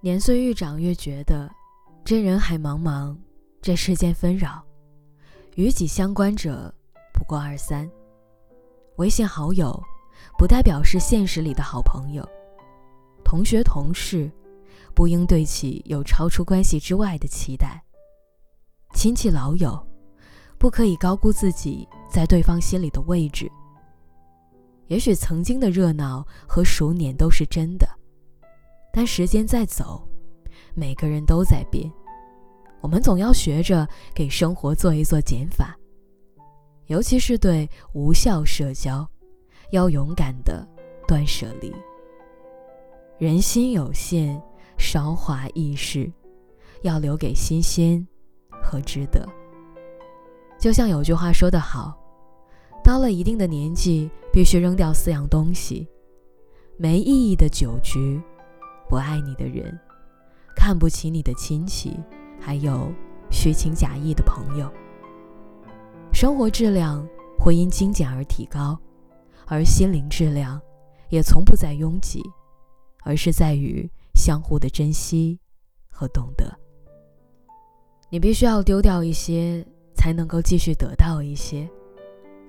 年岁愈长，越觉得这人海茫茫，这世间纷扰，与己相关者不过二三。微信好友，不代表是现实里的好朋友；同学同事，不应对其有超出关系之外的期待；亲戚老友，不可以高估自己在对方心里的位置。也许曾经的热闹和熟稔都是真的。但时间在走，每个人都在变，我们总要学着给生活做一做减法，尤其是对无效社交，要勇敢的断舍离。人心有限，韶华易逝，要留给新鲜和值得。就像有句话说得好，到了一定的年纪，必须扔掉四样东西：没意义的酒局。不爱你的人，看不起你的亲戚，还有虚情假意的朋友。生活质量会因精简而提高，而心灵质量也从不在拥挤，而是在于相互的珍惜和懂得。你必须要丢掉一些，才能够继续得到一些。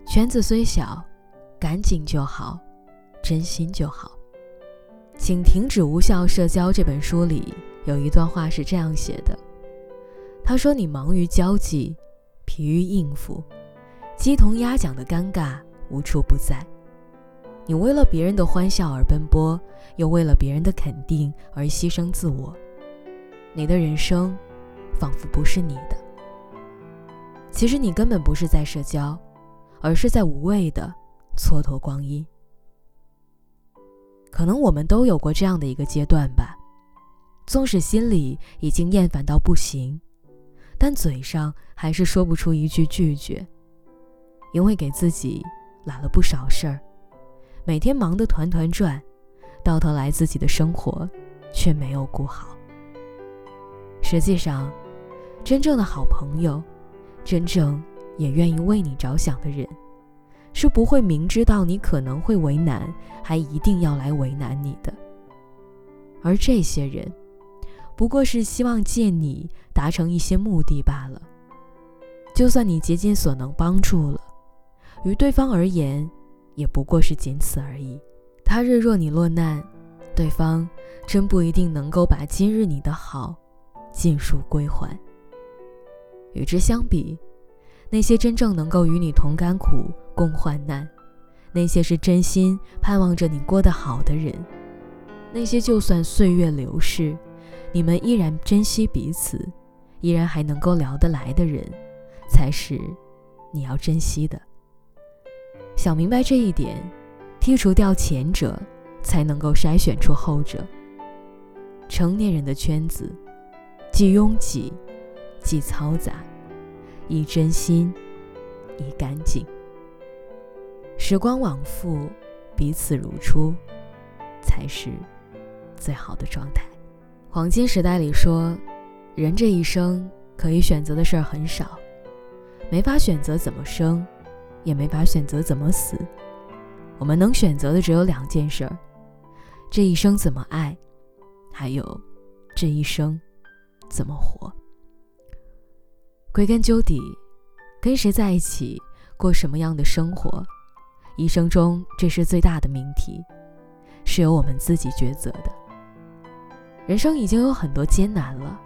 圈子虽小，干净就好，真心就好。请停止无效社交。这本书里有一段话是这样写的：“他说，你忙于交际，疲于应付，鸡同鸭讲的尴尬无处不在。你为了别人的欢笑而奔波，又为了别人的肯定而牺牲自我。你的人生，仿佛不是你的。其实你根本不是在社交，而是在无谓的蹉跎光阴。”可能我们都有过这样的一个阶段吧，纵使心里已经厌烦到不行，但嘴上还是说不出一句拒绝，因为给自己揽了不少事儿，每天忙得团团转，到头来自己的生活却没有顾好。实际上，真正的好朋友，真正也愿意为你着想的人。是不会明知道你可能会为难，还一定要来为难你的。而这些人，不过是希望借你达成一些目的罢了。就算你竭尽所能帮助了，于对方而言，也不过是仅此而已。他日若你落难，对方真不一定能够把今日你的好尽数归还。与之相比，那些真正能够与你同甘苦。共患难，那些是真心盼望着你过得好的人，那些就算岁月流逝，你们依然珍惜彼此，依然还能够聊得来的人，才是你要珍惜的。想明白这一点，剔除掉前者，才能够筛选出后者。成年人的圈子，既拥挤，既嘈杂，亦真心，亦干净。时光往复，彼此如初，才是最好的状态。黄金时代里说，人这一生可以选择的事儿很少，没法选择怎么生，也没法选择怎么死。我们能选择的只有两件事儿：这一生怎么爱，还有这一生怎么活。归根究底，跟谁在一起，过什么样的生活。一生中，这是最大的命题，是由我们自己抉择的。人生已经有很多艰难了，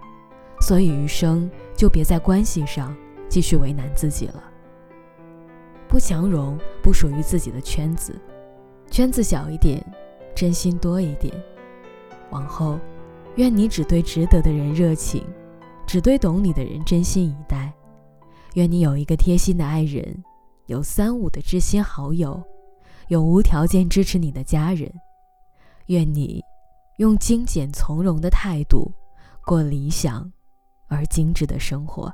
所以余生就别在关系上继续为难自己了。不强融不属于自己的圈子，圈子小一点，真心多一点。往后，愿你只对值得的人热情，只对懂你的人真心以待。愿你有一个贴心的爱人。有三五的知心好友，有无条件支持你的家人。愿你用精简从容的态度过理想而精致的生活。